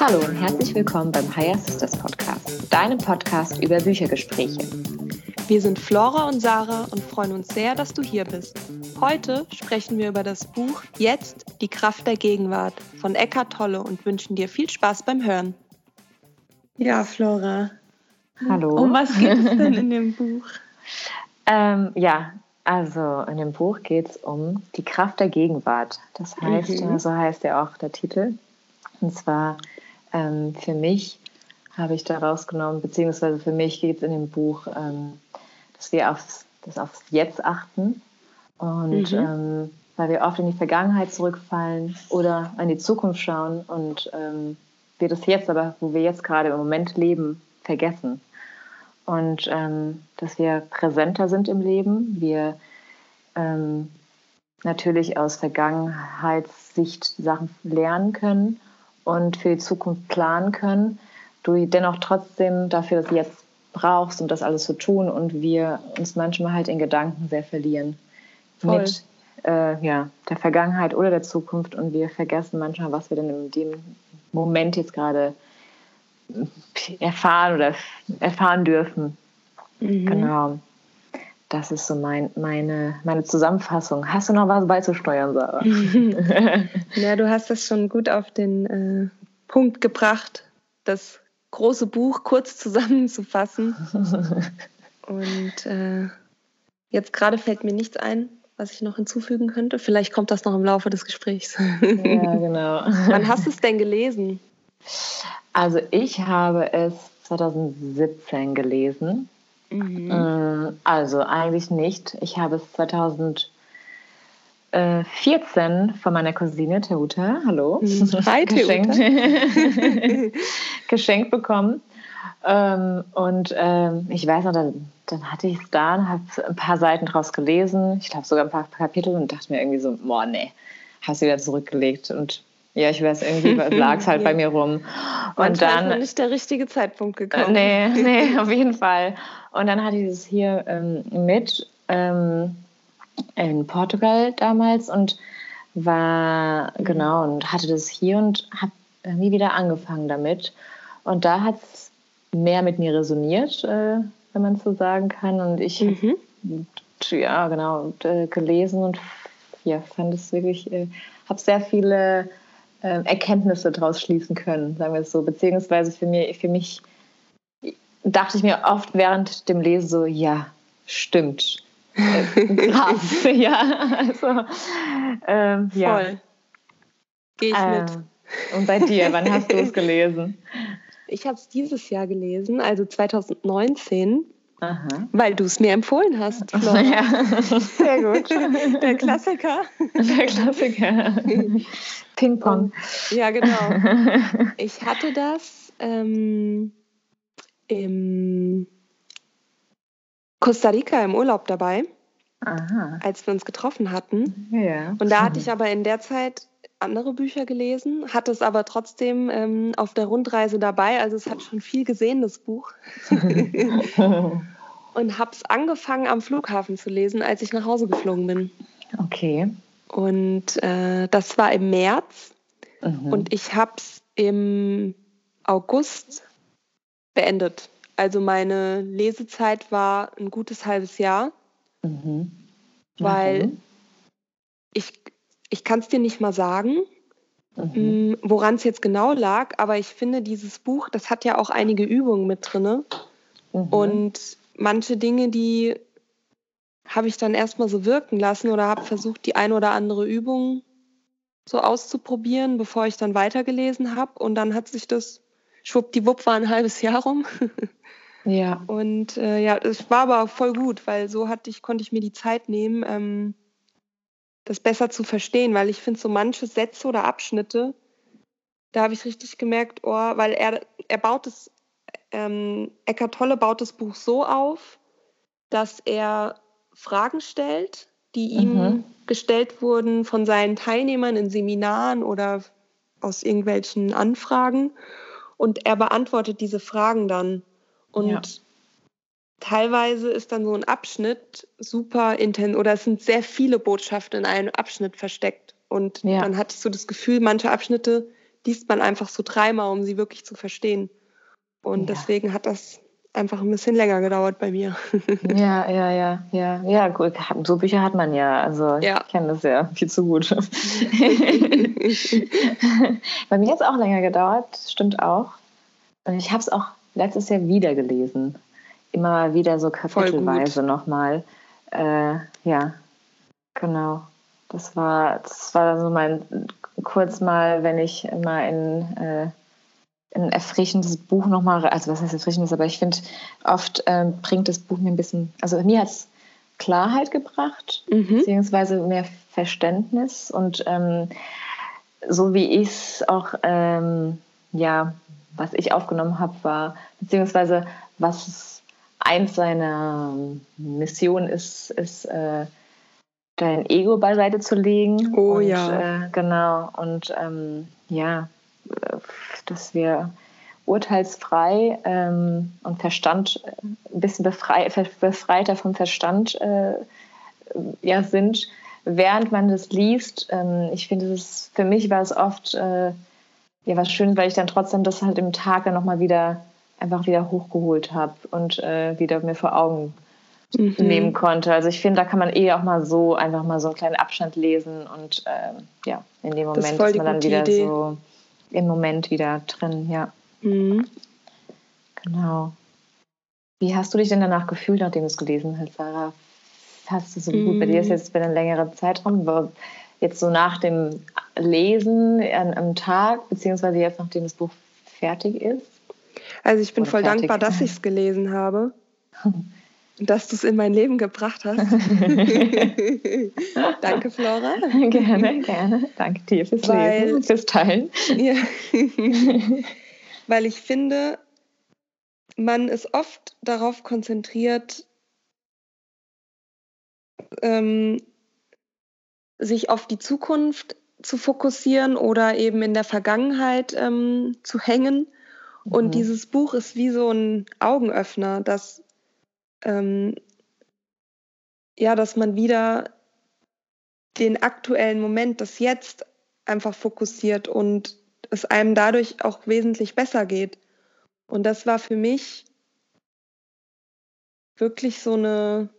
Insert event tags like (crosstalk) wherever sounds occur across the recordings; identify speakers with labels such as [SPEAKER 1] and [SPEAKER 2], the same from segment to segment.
[SPEAKER 1] Hallo und herzlich willkommen beim Higher Sisters Podcast, deinem Podcast über Büchergespräche.
[SPEAKER 2] Wir sind Flora und Sarah und freuen uns sehr, dass du hier bist. Heute sprechen wir über das Buch Jetzt die Kraft der Gegenwart von Eckhart Tolle und wünschen dir viel Spaß beim Hören. Ja, Flora.
[SPEAKER 1] Hallo.
[SPEAKER 2] Um was geht es denn in dem Buch?
[SPEAKER 1] Ähm, ja, also in dem Buch geht es um die Kraft der Gegenwart. Das heißt, mhm. so heißt ja auch der Titel. Und zwar ähm, für mich habe ich da rausgenommen, beziehungsweise für mich geht es in dem Buch, ähm, dass wir aufs, das aufs Jetzt achten und mhm. ähm, weil wir oft in die Vergangenheit zurückfallen oder in die Zukunft schauen und ähm, wir das jetzt aber, wo wir jetzt gerade im Moment leben, vergessen. Und ähm, dass wir präsenter sind im Leben, wir ähm, natürlich aus Vergangenheitssicht Sachen lernen können und für die Zukunft planen können, du dennoch trotzdem dafür das Jetzt brauchst, um das alles zu tun und wir uns manchmal halt in Gedanken sehr verlieren. Voll. mit äh, ja, der Vergangenheit oder der Zukunft und wir vergessen manchmal, was wir denn in dem Moment jetzt gerade erfahren oder erfahren dürfen. Mhm. Genau. Das ist so mein, meine, meine Zusammenfassung. Hast du noch was beizusteuern, Sarah? (laughs)
[SPEAKER 2] ja, du hast das schon gut auf den äh, Punkt gebracht, das große Buch kurz zusammenzufassen. Und äh, jetzt gerade fällt mir nichts ein, was ich noch hinzufügen könnte. Vielleicht kommt das noch im Laufe des Gesprächs.
[SPEAKER 1] ja, genau. (laughs)
[SPEAKER 2] Wann hast du es denn gelesen?
[SPEAKER 1] Also ich habe es 2017 gelesen. Mhm. Äh, also eigentlich nicht. Ich habe es 2014 von meiner Cousine Teuta, hallo,
[SPEAKER 2] mhm. (laughs) Hi,
[SPEAKER 1] geschenkt, (laughs) geschenkt bekommen. Ähm, und ähm, ich weiß noch, dann, dann hatte ich es da und habe ein paar Seiten draus gelesen. Ich glaube sogar ein paar Kapitel und dachte mir irgendwie so, boah, nee, hast du wieder zurückgelegt. Und ja, ich weiß, irgendwie (laughs) lag es halt ja. bei mir rum. Und
[SPEAKER 2] Manchmal dann ist nicht der richtige Zeitpunkt gekommen.
[SPEAKER 1] Äh, nee, (laughs) nee, auf jeden Fall. Und dann hatte ich es hier ähm, mit ähm, in Portugal damals und war, genau, und hatte das hier und habe irgendwie wieder angefangen damit. Und da hat es mehr mit mir resoniert, äh, wenn man so sagen kann. Und ich mhm. ja, genau, äh, gelesen und ja, fand es wirklich, äh, habe sehr viele äh, Erkenntnisse daraus schließen können, sagen wir es so. Beziehungsweise für, mir, für mich dachte ich mir oft während dem Lesen so, ja, stimmt. Äh, (laughs) krass, ja. Also, ähm, ja.
[SPEAKER 2] Voll. Gehe ich äh, mit.
[SPEAKER 1] Und bei dir, wann hast du es (laughs) gelesen?
[SPEAKER 2] Ich habe es dieses Jahr gelesen, also 2019. Aha. Weil du es mir empfohlen hast. Ja. Sehr gut. Der (laughs) Klassiker.
[SPEAKER 1] Der Klassiker. Ping-Pong.
[SPEAKER 2] Ja, genau. (laughs) Ich hatte das ähm, im Costa Rica im Urlaub dabei, Aha. als wir uns getroffen hatten. Ja. Und da hatte ich aber in der Zeit andere Bücher gelesen, hatte es aber trotzdem ähm, auf der Rundreise dabei. Also es hat schon viel gesehen, das Buch. (laughs) und habe es angefangen am Flughafen zu lesen, als ich nach Hause geflogen bin.
[SPEAKER 1] Okay.
[SPEAKER 2] Und äh, das war im März mhm. und ich habe es im August beendet. Also meine Lesezeit war ein gutes halbes Jahr, mhm. weil ich, ich kann es dir nicht mal sagen, mhm. Mm, woran es jetzt genau lag, aber ich finde dieses Buch, das hat ja auch einige Übungen mit drin. Mhm. Und manche Dinge, die habe ich dann erstmal so wirken lassen oder habe versucht, die ein oder andere Übung so auszuprobieren, bevor ich dann weitergelesen habe. Und dann hat sich das, schwuppdiwupp, war ein halbes Jahr rum. (laughs)
[SPEAKER 1] ja.
[SPEAKER 2] Und äh, ja, es war aber voll gut, weil so hatte ich, konnte ich mir die Zeit nehmen, ähm, das besser zu verstehen, weil ich finde so manche Sätze oder Abschnitte, da habe ich richtig gemerkt, oh, weil er, er baut es, ähm, Eckart Tolle baut das Buch so auf, dass er Fragen stellt, die ihm mhm. gestellt wurden von seinen Teilnehmern in Seminaren oder aus irgendwelchen Anfragen. Und er beantwortet diese Fragen dann. Und ja. Teilweise ist dann so ein Abschnitt super intens oder es sind sehr viele Botschaften in einem Abschnitt versteckt. Und ja. dann hatte ich so das Gefühl, manche Abschnitte liest man einfach so dreimal, um sie wirklich zu verstehen. Und ja. deswegen hat das einfach ein bisschen länger gedauert bei mir. (laughs)
[SPEAKER 1] Ja, ja, ja, ja. Ja, gut. So Bücher hat man ja. Also ja. ich kenne das ja viel zu gut. (laughs) (laughs) bei mir hat es auch länger gedauert, stimmt auch. Und ich habe es auch letztes Jahr wieder gelesen. Immer wieder so kapitelweise nochmal. Äh, ja, genau. Das war, das war so mein kurz mal, wenn ich mal in äh, ein erfrischendes Buch nochmal, also was heißt erfrischendes, aber ich finde, oft ähm, bringt das Buch mir ein bisschen, also mir hat es Klarheit gebracht, mhm. beziehungsweise mehr Verständnis und ähm, so wie ich es auch, ähm, ja, was ich aufgenommen habe, war, beziehungsweise was eins seiner Missionen ist, ist äh, dein Ego beiseite zu legen.
[SPEAKER 2] Oh
[SPEAKER 1] und,
[SPEAKER 2] ja.
[SPEAKER 1] Äh, genau, und ähm, ja, dass wir urteilsfrei ähm, und Verstand äh, ein bisschen befrei, befreiter vom Verstand äh, ja, sind, während man das liest. Ähm, ich finde, es für mich war es oft äh, ja was schön, weil ich dann trotzdem das halt im Tag dann nochmal wieder einfach wieder hochgeholt habe und äh, wieder mir vor Augen mhm. nehmen konnte. Also ich finde, da kann man eh auch mal so einfach mal so einen kleinen Abstand lesen und äh, ja, in dem Moment ist, ist man dann wieder Idee. so im Moment wieder drin, ja. Mhm. Genau. Wie hast du dich denn danach gefühlt, nachdem du es gelesen hast, Sarah? Hast du so mhm. gut? Bei dir ist jetzt für einen längeren Zeitraum, jetzt so nach dem Lesen an, am Tag, beziehungsweise jetzt, nachdem das Buch fertig ist?
[SPEAKER 2] Also ich bin voll fertig. dankbar, dass ich es gelesen habe. (laughs) dass du es in mein Leben gebracht hast. (laughs) Danke, Flora.
[SPEAKER 1] Gerne, gerne. Danke dir fürs Weil, Lesen, fürs Teilen. Ja. (laughs)
[SPEAKER 2] Weil ich finde, man ist oft darauf konzentriert, ähm, sich auf die Zukunft zu fokussieren oder eben in der Vergangenheit ähm, zu hängen. Und mhm. dieses Buch ist wie so ein Augenöffner, das ähm, ja, dass man wieder den aktuellen Moment, das Jetzt einfach fokussiert und es einem dadurch auch wesentlich besser geht. Und das war für mich wirklich so eine,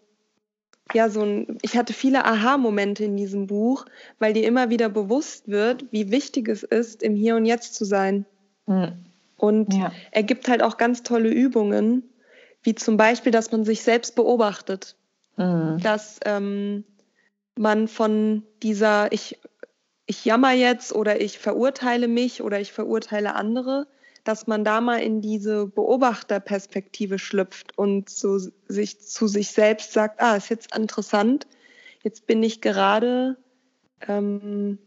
[SPEAKER 2] ja, so ein, ich hatte viele Aha-Momente in diesem Buch, weil dir immer wieder bewusst wird, wie wichtig es ist, im Hier und Jetzt zu sein. Mhm. Und ja. er gibt halt auch ganz tolle Übungen, wie zum Beispiel, dass man sich selbst beobachtet. Mhm. Dass ähm, man von dieser, ich, ich jammer jetzt oder ich verurteile mich oder ich verurteile andere, dass man da mal in diese Beobachterperspektive schlüpft und so sich zu sich selbst sagt, ah, ist jetzt interessant, jetzt bin ich gerade ähm,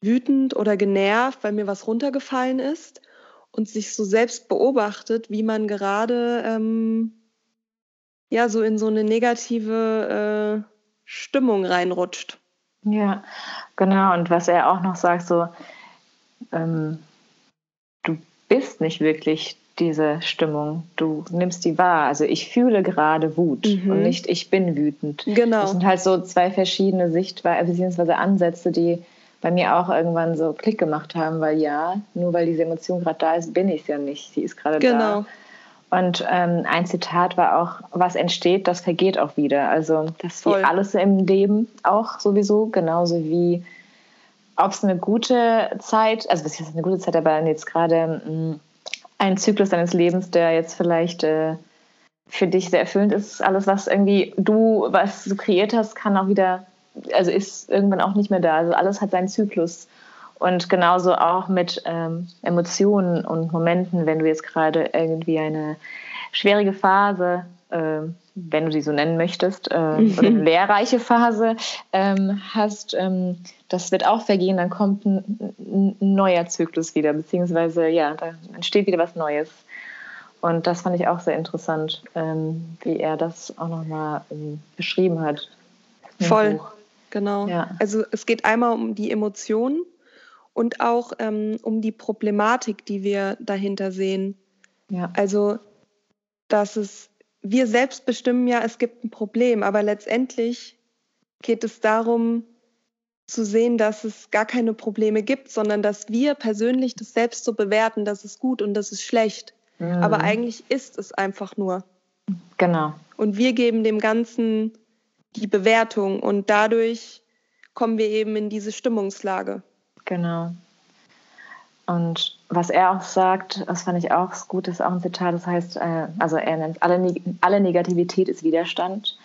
[SPEAKER 2] wütend oder genervt, weil mir was runtergefallen ist und sich so selbst beobachtet, wie man gerade ähm, ja so in so eine negative äh, Stimmung reinrutscht.
[SPEAKER 1] Ja, genau. Und was er auch noch sagt, so ähm, du bist nicht wirklich diese Stimmung. Du nimmst die wahr. Also ich fühle gerade Wut mhm. und nicht ich bin wütend.
[SPEAKER 2] Genau.
[SPEAKER 1] Das sind halt so zwei verschiedene Sichtweisen bzw. Ansätze, die bei mir auch irgendwann so Klick gemacht haben, weil ja, nur weil diese Emotion gerade da ist, bin ich es ja nicht. Sie ist gerade genau. da. Und ähm, ein Zitat war auch, was entsteht, das vergeht auch wieder. Also das ist wie alles im Leben auch sowieso, genauso wie ob es eine gute Zeit, also was ist eine gute Zeit, aber jetzt gerade mm, ein Zyklus deines Lebens, der jetzt vielleicht äh, für dich sehr erfüllend ist, alles, was irgendwie du, was du kreiert hast, kann auch wieder also ist irgendwann auch nicht mehr da. Also alles hat seinen Zyklus. Und genauso auch mit ähm, Emotionen und Momenten, wenn du jetzt gerade irgendwie eine schwierige Phase, äh, wenn du sie so nennen möchtest, äh, oder (laughs) eine lehrreiche Phase ähm, hast, ähm, das wird auch vergehen, dann kommt ein, ein, neuer Zyklus wieder, beziehungsweise ja, da entsteht wieder was Neues. Und das fand ich auch sehr interessant, ähm, wie er das auch nochmal ähm, beschrieben hat.
[SPEAKER 2] Voll. Buch. Genau. Ja. Also es geht einmal um die Emotionen und auch ähm, um die Problematik, die wir dahinter sehen. Ja. Also, dass es wir selbst bestimmen ja, es gibt ein Problem, aber letztendlich geht es darum, zu sehen, dass es gar keine Probleme gibt, sondern dass wir persönlich das selbst so bewerten, das ist gut und das ist schlecht. Mhm. Aber eigentlich ist es einfach nur.
[SPEAKER 1] Genau.
[SPEAKER 2] Und wir geben dem Ganzen die Bewertung und dadurch kommen wir eben in diese Stimmungslage.
[SPEAKER 1] Genau. Und was er auch sagt, das fand ich auch gut, ist auch ein Zitat, das heißt, äh, also er nennt, alle, alle Negativität ist Widerstand.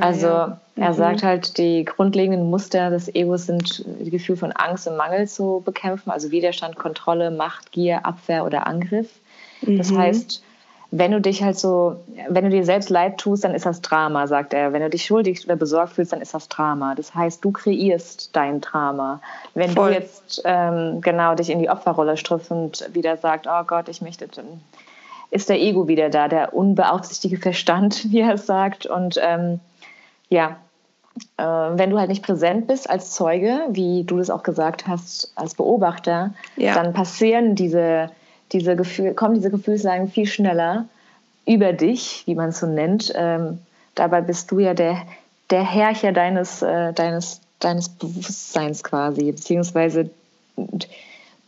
[SPEAKER 1] Also ja. er mhm. sagt halt, die grundlegenden Muster des Egos sind die Gefühl von Angst und Mangel zu bekämpfen, also Widerstand, Kontrolle, Macht, Gier, Abwehr oder Angriff. Mhm. Das heißt, wenn du dich halt so, wenn du dir selbst leid tust, dann ist das Drama, sagt er. Wenn du dich schuldig oder besorgt fühlst, dann ist das Drama. Das heißt, du kreierst dein Drama. Wenn Voll. du jetzt ähm, genau dich in die Opferrolle striffst und wieder sagst, oh Gott, ich möchte, dann ist der Ego wieder da, der unbeaufsichtigte Verstand, (laughs) wie er es sagt. Und ähm, ja, äh, wenn du halt nicht präsent bist als Zeuge, wie du das auch gesagt hast, als Beobachter, ja. dann passieren diese diese Gefühl, kommen diese Gefühlslagen viel schneller über dich, wie man es so nennt. Ähm, dabei bist du ja der, der Herrscher deines, äh, deines, deines Bewusstseins quasi, beziehungsweise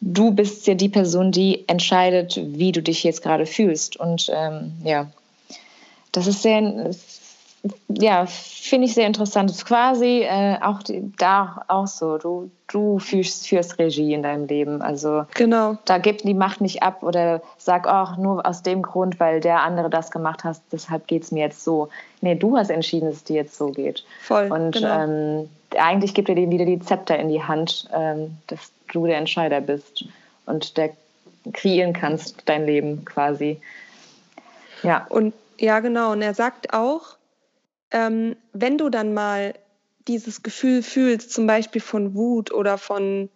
[SPEAKER 1] du bist ja die Person, die entscheidet, wie du dich jetzt gerade fühlst. Und ähm, ja, das ist sehr, ja, finde ich sehr interessant. Das ist quasi äh, auch die, da auch so. Du, du führst, führst Regie in deinem Leben. Also
[SPEAKER 2] genau.
[SPEAKER 1] da gibt die Macht nicht ab oder sag auch nur aus dem Grund, weil der andere das gemacht hat, deshalb geht es mir jetzt so. Nee, du hast entschieden, dass es dir jetzt so geht.
[SPEAKER 2] Voll.
[SPEAKER 1] Und
[SPEAKER 2] genau.
[SPEAKER 1] ähm, eigentlich gibt er dir wieder die Zepter in die Hand, ähm, dass du der Entscheider bist und der kreieren kannst, dein Leben quasi.
[SPEAKER 2] Ja. Und ja, genau. Und er sagt auch, ähm, wenn du dann mal dieses Gefühl fühlst, zum Beispiel von Wut oder von,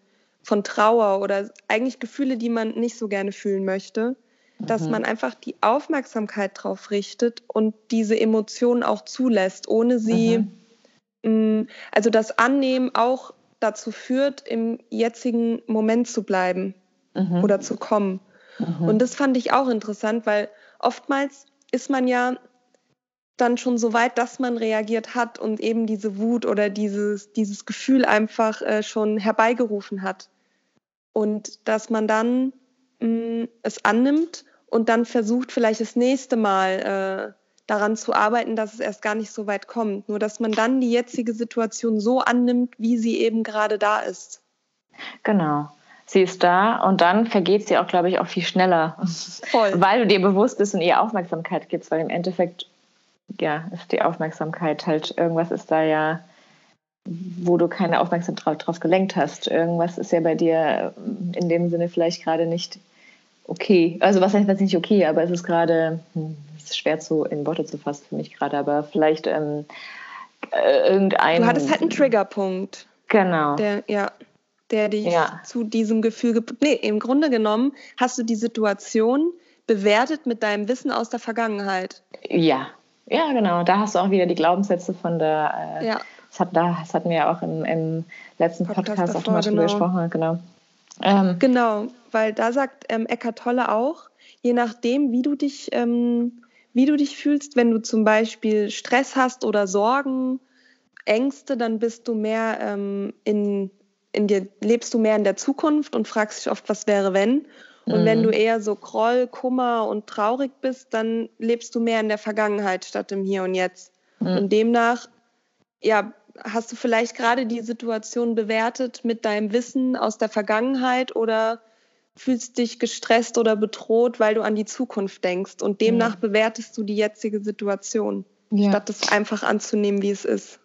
[SPEAKER 2] von Trauer oder eigentlich Gefühle, die man nicht so gerne fühlen möchte, mhm. dass man einfach die Aufmerksamkeit drauf richtet und diese Emotionen auch zulässt, ohne sie, mhm. mh, mm, also das Annehmen auch dazu führt, im jetzigen Moment zu bleiben mhm. oder zu kommen. Mhm. Und das fand ich auch interessant, weil oftmals ist man ja dann schon so weit, dass man reagiert hat und eben diese Wut oder dieses, dieses Gefühl einfach äh, schon herbeigerufen hat. Und dass man dann mh, mm, es annimmt und dann versucht, vielleicht das nächste Mal äh, daran zu arbeiten, dass es erst gar nicht so weit kommt. Nur dass man dann die jetzige Situation so annimmt, wie sie eben gerade da ist.
[SPEAKER 1] Genau. Sie ist da und dann vergeht sie auch, glaube ich, auch viel schneller. Voll. (laughs) Weil du dir bewusst bist und ihr Aufmerksamkeit gibst, weil im Endeffekt ja, ist die Aufmerksamkeit halt, irgendwas ist da ja, wo du keine Aufmerksamkeit drauf gelenkt hast. Irgendwas ist ja bei dir in dem Sinne vielleicht gerade nicht okay. Also was heißt nicht okay, aber es ist gerade, hm, es ist schwer zu in Worte zu fassen für mich gerade, aber vielleicht ähm, äh, irgendein.
[SPEAKER 2] Du hattest halt einen Triggerpunkt.
[SPEAKER 1] Genau.
[SPEAKER 2] Der, ja, der dich ja. zu diesem Gefühl. Nee, im Grunde genommen hast du die Situation bewertet mit deinem Wissen aus der Vergangenheit.
[SPEAKER 1] Ja, ja, genau. Da hast du auch wieder die Glaubenssätze von der. Äh, ja. Das, hat, das hatten wir ja auch im, im letzten Podcast, Podcast davor, auch mal drüber genau. gesprochen. Genau.
[SPEAKER 2] Ähm, genau, weil da sagt ähm, Eckart Tolle auch, je nachdem, wie du dich, ähm, wie du dich fühlst, wenn du zum Beispiel Stress hast oder Sorgen, Ängste, dann bist du mehr ähm, in, in dir, lebst du mehr in der Zukunft und fragst dich oft, was wäre, wenn. Und mhm. wenn du eher so Groll, Kummer und traurig bist, dann lebst du mehr in der Vergangenheit statt im Hier und Jetzt. Mhm. Und demnach, ja, hast du vielleicht gerade die Situation bewertet mit deinem Wissen aus der Vergangenheit oder fühlst dich gestresst oder bedroht, weil du an die Zukunft denkst. Und demnach mhm. bewertest du die jetzige Situation, ja. statt es einfach anzunehmen, wie es ist.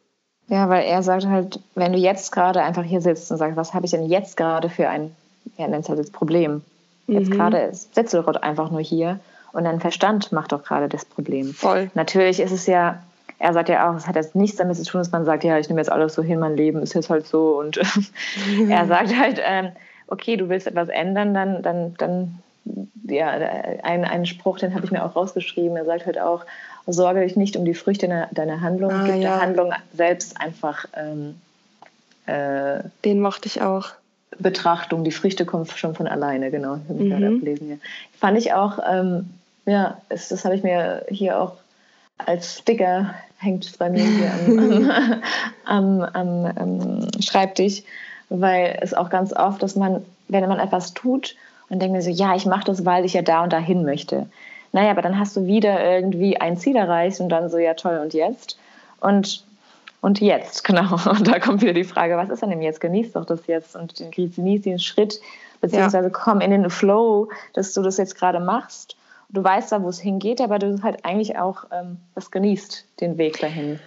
[SPEAKER 1] Ja, weil er sagt halt, wenn du jetzt gerade einfach hier sitzt und sagst, was habe ich denn jetzt gerade für ein, er nennt es halt das Problem, Jetzt mhm. gerade du dort einfach nur hier und dein Verstand macht doch gerade das Problem.
[SPEAKER 2] Voll.
[SPEAKER 1] Natürlich ist es ja, er sagt ja auch, es hat jetzt nichts damit zu tun, dass man sagt, ja, ich nehme jetzt alles so hin, mein Leben ist jetzt halt so und (laughs) er sagt halt, ähm, okay, du willst etwas ändern, dann, dann, dann, ja, ein, einen Spruch, den habe ich mir auch rausgeschrieben, er sagt halt auch, sorge dich nicht um die Früchte deiner, deiner Handlung, ah, gib ja. der Handlung selbst einfach ähm,
[SPEAKER 2] äh, den mochte ich auch.
[SPEAKER 1] Betrachtung, die Früchte kommen schon von alleine, genau. Ich mhm. Fand ich auch, ähm, ja, es, das habe ich mir hier auch als Sticker hängt bei mir hier (laughs) am, am, am, am, Schreibtisch, weil es auch ganz oft, dass man, wenn man etwas tut und denkt mir so, ja, ich mache das, weil ich ja da und dahin möchte. Naja, aber dann hast du wieder irgendwie ein Ziel erreicht und dann so, ja toll, und jetzt? Und, und jetzt, (laughs) genau. Und da kommt wieder die Frage, was ist denn denn jetzt? Genieß doch das jetzt und genieß den Schritt, beziehungsweise ja. komm in den Flow, dass du das jetzt gerade machst du weißt da, wo es hingeht, aber du halt eigentlich auch ähm, das genießt, den Weg dahin.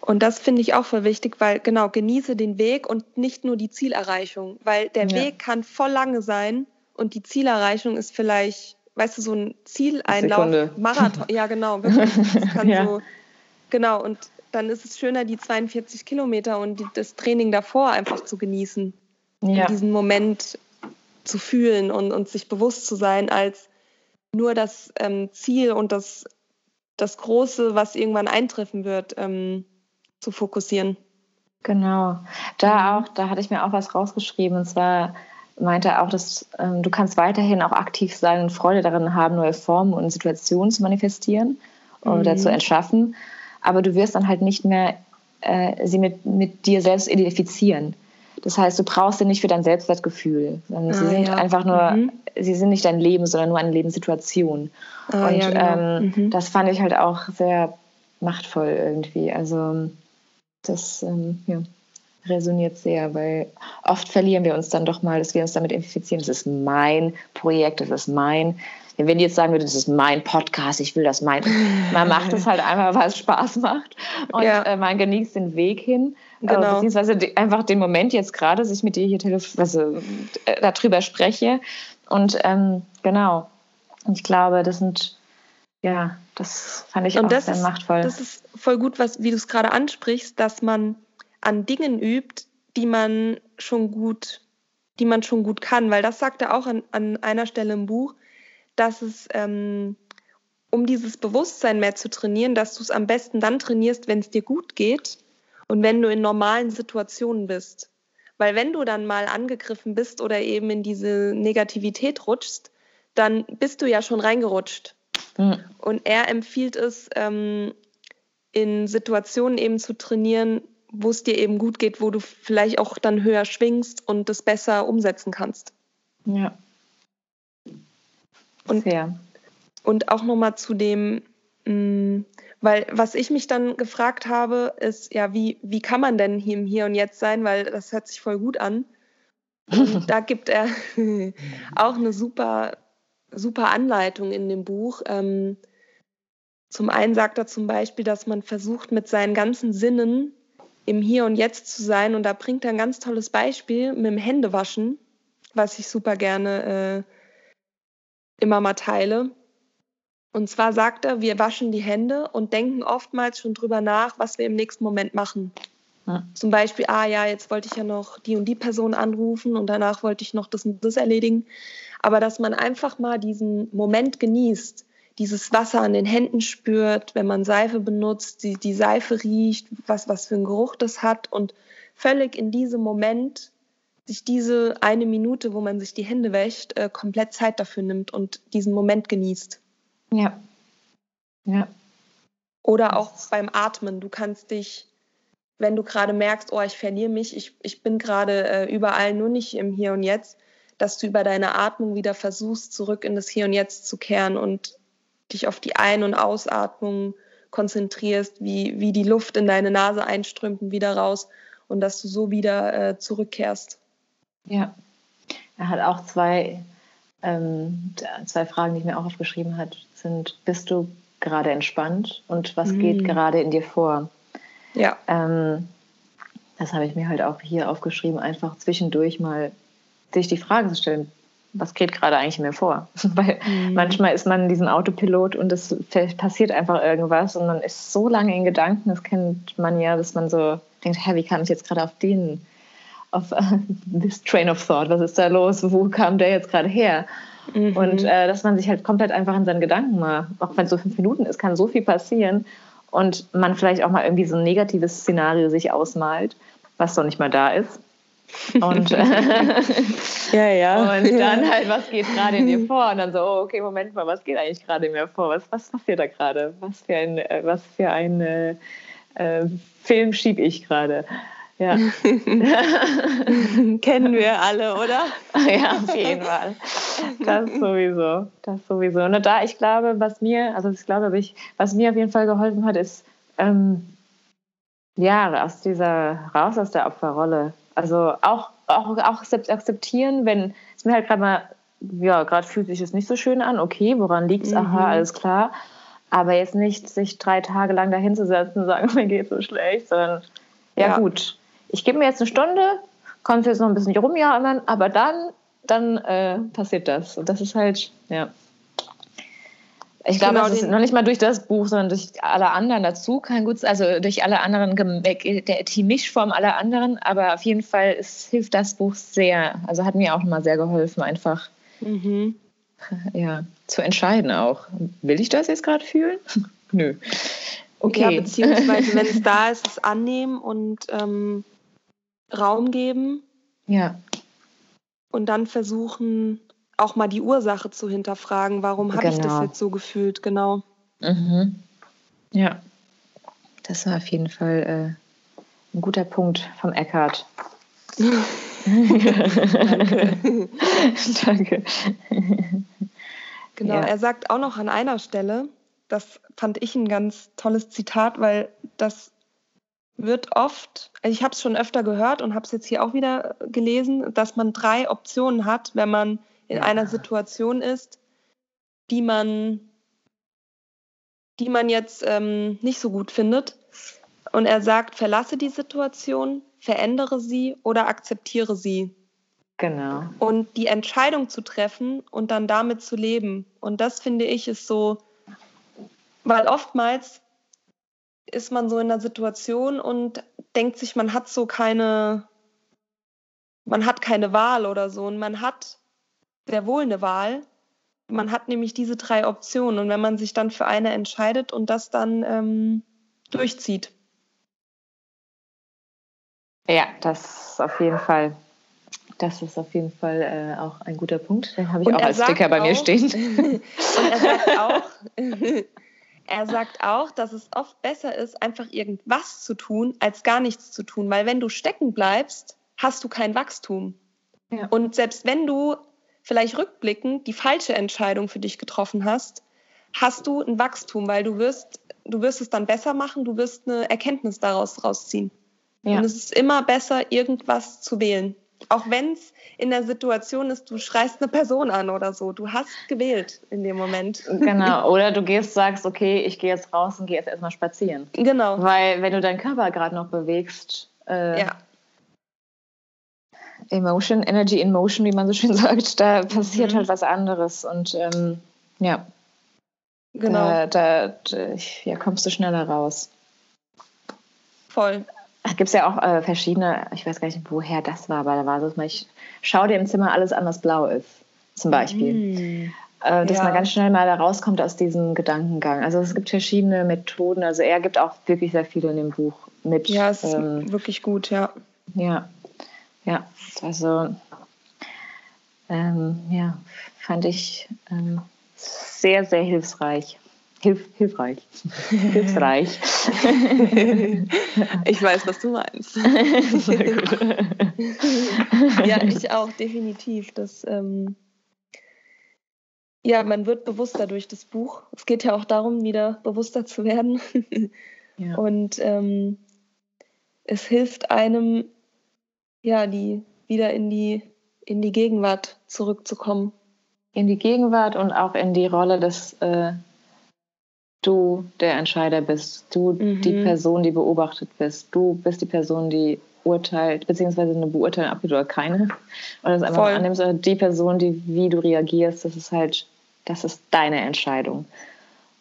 [SPEAKER 2] Und das finde ich auch voll wichtig, weil genau, genieße den Weg und nicht nur die Zielerreichung, weil der ja. Weg kann voll lange sein und die Zielerreichung ist vielleicht, weißt du, so ein Zieleinlauf, Sekunde. Marathon, ja genau, wirklich. (laughs) Das kann ja. so, genau, und dann ist es schöner, die 42 Kilometer und die, das Training davor einfach zu genießen. Ja. diesen Moment zu fühlen und, und sich bewusst zu sein, als nur das ähm, Ziel und das, das Große, was irgendwann eintreffen wird, ähm, zu fokussieren.
[SPEAKER 1] Genau. Da mhm. auch, da hatte ich mir auch was rausgeschrieben und zwar meinte er auch, dass ähm, du kannst weiterhin auch aktiv sein und Freude darin haben, neue Formen und Situationen zu manifestieren mhm. oder zu erschaffen, aber du wirst dann halt nicht mehr äh, sie mit, mit dir selbst identifizieren. Das heißt, du brauchst sie nicht für dein Selbstwertgefühl. Ah, sie sind ja. einfach nur, mhm. sie sind nicht dein Leben, sondern nur eine Lebenssituation. Ah, und ja, genau. ähm, mhm. das fand ich halt auch sehr machtvoll irgendwie. Also das ähm, ja, resoniert sehr, weil oft verlieren wir uns dann doch mal, dass wir uns damit identifizieren. Das ist mein Projekt, das ist mein. Wenn die jetzt sagen würde, das ist mein Podcast, ich will das mein. Man macht es halt einfach, weil es Spaß macht und ja. äh, man genießt den Weg hin. Genau. beziehungsweise einfach den Moment jetzt gerade, dass ich mit dir hier also, äh, darüber spreche. Und ähm, genau. Ich glaube, das sind, ja, das fand ich
[SPEAKER 2] und
[SPEAKER 1] auch
[SPEAKER 2] sehr
[SPEAKER 1] ist, machtvoll.
[SPEAKER 2] Das ist voll gut, was, wie du es gerade ansprichst, dass man an Dingen übt, die man schon gut, die man schon gut kann. Weil das sagt er auch an, an einer Stelle im Buch, dass es ähm, um dieses Bewusstsein mehr zu trainieren, dass du es am besten dann trainierst, wenn es dir gut geht und wenn du in normalen Situationen bist. Weil wenn du dann mal angegriffen bist oder eben in diese Negativität rutschst, dann bist du ja schon reingerutscht. Mhm. Und er empfiehlt es, ähm, in Situationen eben zu trainieren, wo es dir eben gut geht, wo du vielleicht auch dann höher schwingst und das besser umsetzen kannst.
[SPEAKER 1] Ja.
[SPEAKER 2] Und, Sehr. und auch nochmal zu dem, mh, mm, weil was ich mich dann gefragt habe, ist, ja, wie, wie kann man denn hier im Hier und Jetzt sein? Weil das hört sich voll gut an. Und da (laughs) gibt er (laughs) auch eine super, super Anleitung in dem Buch. Ähm, zum einen sagt er zum Beispiel, dass man versucht, mit seinen ganzen Sinnen im Hier und Jetzt zu sein. Und da bringt er ein ganz tolles Beispiel mit dem Händewaschen, was ich super gerne äh, immer mal teile. Und zwar sagt er, wir waschen die Hände und denken oftmals schon drüber nach, was wir im nächsten Moment machen. Ja. Zum Beispiel, ah ja, jetzt wollte ich ja noch die und die Person anrufen und danach wollte ich noch das und das erledigen. Aber dass man einfach mal diesen Moment genießt, dieses Wasser an den Händen spürt, wenn man Seife benutzt, die, die Seife riecht, was, was für einen Geruch das hat und völlig in diesem Moment sich diese eine Minute, wo man sich die Hände wäscht, äh, komplett Zeit dafür nimmt und diesen Moment genießt.
[SPEAKER 1] Ja. Ja.
[SPEAKER 2] Oder auch beim Atmen. Du kannst dich, wenn du gerade merkst, oh, ich verliere mich, ich, ich bin gerade äh, überall nur nicht im Hier und Jetzt, dass du über deine Atmung wieder versuchst, zurück in das Hier und Jetzt zu kehren und dich auf die Ein- und Ausatmung konzentrierst, wie, wie die Luft in deine Nase einströmt und wieder raus und dass du so wieder äh, zurückkehrst.
[SPEAKER 1] Ja, er hat auch zwei, ähm, zwei Fragen, die ich mir auch aufgeschrieben habe sind, bist du gerade entspannt und was mhm. geht gerade in dir vor?
[SPEAKER 2] Ja.
[SPEAKER 1] Ähm, das habe ich mir halt auch hier aufgeschrieben, einfach zwischendurch mal sich die Frage zu stellen, was geht gerade eigentlich in mir vor? (laughs) Weil mhm. manchmal ist man in diesem Autopilot und es passiert einfach irgendwas und man ist so lange in Gedanken, das kennt man ja, dass man so denkt, hä, wie kam ich jetzt gerade auf den, auf uh, (laughs) this train of thought, was ist da los, wo kam der jetzt gerade her? Mhm. Und äh, dass man sich halt komplett einfach in seinen Gedanken mal, auch wenn es so fünf Minuten ist, kann so viel passieren. Und man vielleicht auch mal irgendwie so ein negatives Szenario sich ausmalt, was doch nicht mal da ist. Und, (laughs) (laughs)
[SPEAKER 2] ja, ja.
[SPEAKER 1] und dann halt, was geht gerade in dir vor? Und dann so, oh, okay, Moment mal, was geht eigentlich gerade in mir vor? Was, was passiert da gerade? Was für ein, äh, was für ein äh, äh, Film schiebe ich gerade? Ja. (laughs) (laughs)
[SPEAKER 2] Kennen wir alle, oder? (laughs)
[SPEAKER 1] ja, auf jeden Fall. Das sowieso. Das sowieso. Und da, ich glaube, was mir, also ich glaube, ich, was mir auf jeden Fall geholfen hat, ist, ähm, ja, aus dieser, raus aus der Opferrolle. Also auch, auch, auch selbst akzeptieren, wenn es mir halt gerade mal, ja, gerade fühlt sich es nicht so schön an, okay, woran liegt es? Mhm. Aha, alles klar. Aber jetzt nicht sich drei Tage lang dahin zu setzen und sagen, mir geht so schlecht, sondern ja, ja. gut, ich gebe mir jetzt eine Stunde, konnte jetzt noch ein bisschen rumjammern, aber dann, dann äh, passiert das. Und das ist halt, ja. Ich glaube, genau, es ist noch nicht mal durch das Buch, sondern durch alle anderen dazu kein gutes, also durch alle anderen, der, die Mischform aller anderen, aber auf jeden Fall es hilft das Buch sehr. Also hat mir auch nochmal sehr geholfen, einfach mhm. ja, zu entscheiden auch. Will ich das jetzt gerade fühlen? (laughs) Nö.
[SPEAKER 2] Okay. Ja, beziehungsweise, (laughs) wenn es da ist, es annehmen und ähm, Raum geben.
[SPEAKER 1] Ja.
[SPEAKER 2] Und dann versuchen, auch mal die Ursache zu hinterfragen. Warum habe genau. ich das genau. jetzt so gefühlt? Genau.
[SPEAKER 1] Mhm. Ja, das war auf jeden Fall äh, ein guter Punkt vom Eckhart. (laughs)
[SPEAKER 2] Danke. Danke. Genau, ja. er sagt auch noch an einer Stelle, das fand ich ein ganz tolles Zitat, weil das wird oft, also ich habe es schon öfter gehört und habe es jetzt hier auch wieder gelesen, dass man drei Optionen hat, wenn man in einer Situation ist, die man, die man jetzt ähm, nicht so gut findet. Und er sagt, verlasse die Situation, verändere sie oder akzeptiere sie.
[SPEAKER 1] Genau.
[SPEAKER 2] Und die Entscheidung zu treffen und dann damit zu leben. Und das finde ich ist so, weil oftmals ist man so in einer Situation und denkt sich, man hat so keine, man hat keine Wahl oder so. Und man hat sehr wohl eine Wahl. Man hat nämlich diese drei Optionen. Und wenn man sich dann für eine entscheidet und das dann ähm, durchzieht.
[SPEAKER 1] Ja, das ist auf jeden Fall. Das ist auf jeden Fall äh, auch ein guter Punkt. Den habe ich und auch als Sticker bei auch, mir stehen. (laughs)
[SPEAKER 2] und er sagt (laughs) auch, (laughs) er sagt auch, dass es oft besser ist, einfach irgendwas zu tun, als gar nichts zu tun. Weil wenn du stecken bleibst, hast du kein Wachstum. Ja. Und selbst wenn du vielleicht rückblickend die falsche Entscheidung für dich getroffen hast, hast du ein Wachstum, weil du wirst, du wirst es dann besser machen, du wirst eine Erkenntnis daraus rausziehen. Ja. Und es ist immer besser, irgendwas zu wählen. Auch wenn es in der Situation ist, du schreist eine Person an oder so. Du hast gewählt in dem Moment.
[SPEAKER 1] Genau. (laughs) Oder du gehst, sagst, okay, ich gehe jetzt raus und gehe jetzt erstmal spazieren.
[SPEAKER 2] Genau.
[SPEAKER 1] Weil wenn du deinen Körper gerade noch bewegst, äh, ja. Emotion, Energy in Motion, wie man so schön (laughs) sagt, da passiert mhm. halt was anderes. Und ähm, ja. Genau. Da, da, da ja, kommst du schneller raus.
[SPEAKER 2] Voll
[SPEAKER 1] gibt es ja auch äh, verschiedene, ich weiß gar nicht, woher das war, aber da war so, ich schaue dir im Zimmer alles an, was blau ist, zum Beispiel. Mm. Äh, dass ja. man ganz schnell mal da rauskommt aus diesem Gedankengang. Also es gibt verschiedene Methoden, also er gibt auch wirklich sehr viele in dem Buch mit.
[SPEAKER 2] Ja, es ist ähm, wirklich gut, ja.
[SPEAKER 1] Ja, ja, also ähm, ja, fand ich ähm, sehr, sehr hilfreich. Hilf, hilfreich. (laughs) Hilfreich. (laughs)
[SPEAKER 2] ich weiß, was du meinst. (laughs) ja, ich auch, definitiv. Das, ähm, ja, man wird bewusster durch das Buch. Es geht ja auch darum, wieder bewusster zu werden. ja. Und ähm, es hilft einem, ja, die wieder in die, in die Gegenwart zurückzukommen.
[SPEAKER 1] In die Gegenwart und auch in die Rolle des äh, du der Entscheider bist, du mhm. die Person, die beobachtet bist, du bist die Person, die urteilt, beziehungsweise eine Beurteilung abgibt oder keine. Und das einfach Voll. annimmst, oder die Person, die, wie du reagierst, das ist halt, das ist deine Entscheidung.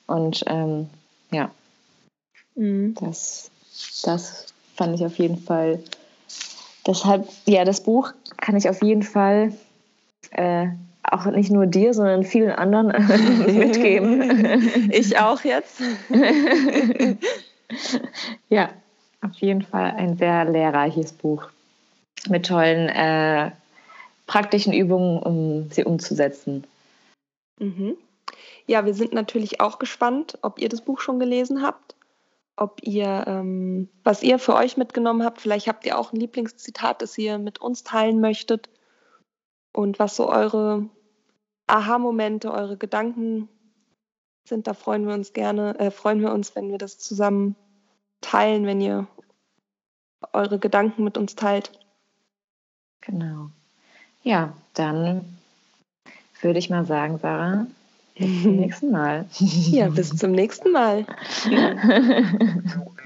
[SPEAKER 1] Und ähm, ja, mhm. das, das fand ich auf jeden Fall. Deshalb, ja, das Buch kann ich auf jeden Fall äh, auch nicht nur dir, sondern vielen anderen (laughs) mitgeben. (laughs)
[SPEAKER 2] Ich auch jetzt. (laughs)
[SPEAKER 1] ja, auf jeden Fall ein sehr lehrreiches Buch. mit tollen äh, praktischen Übungen, um sie umzusetzen.
[SPEAKER 2] Mhm. Ja, wir sind natürlich auch gespannt, ob ihr das Buch schon gelesen habt, ob ihr, ähm, was ihr für euch mitgenommen habt. Vielleicht habt ihr auch ein Lieblingszitat, das ihr mit uns teilen möchtet und was so eure Aha-Momente, eure Gedanken sind. Da freuen wir uns gerne, äh, freuen wir uns, wenn wir das zusammen teilen, wenn ihr eure Gedanken mit uns teilt.
[SPEAKER 1] Genau. Ja, dann würde ich mal sagen, Sarah, bis zum (laughs) nächsten Mal.
[SPEAKER 2] Ja, bis zum nächsten Mal. (laughs)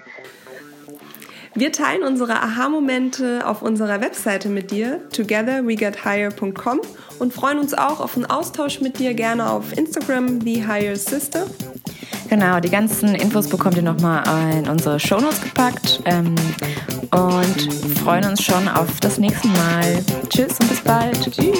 [SPEAKER 2] Wir teilen unsere Aha-Momente auf unserer Webseite mit dir, togetherwegetHigher.com und freuen uns auch auf einen Austausch mit dir, gerne auf Instagram, The Higher Sister.
[SPEAKER 1] Genau, die ganzen Infos bekommt ihr nochmal in unsere Shownotes gepackt ähm, und freuen uns schon auf das nächste Mal. Tschüss und bis bald. Tschüss.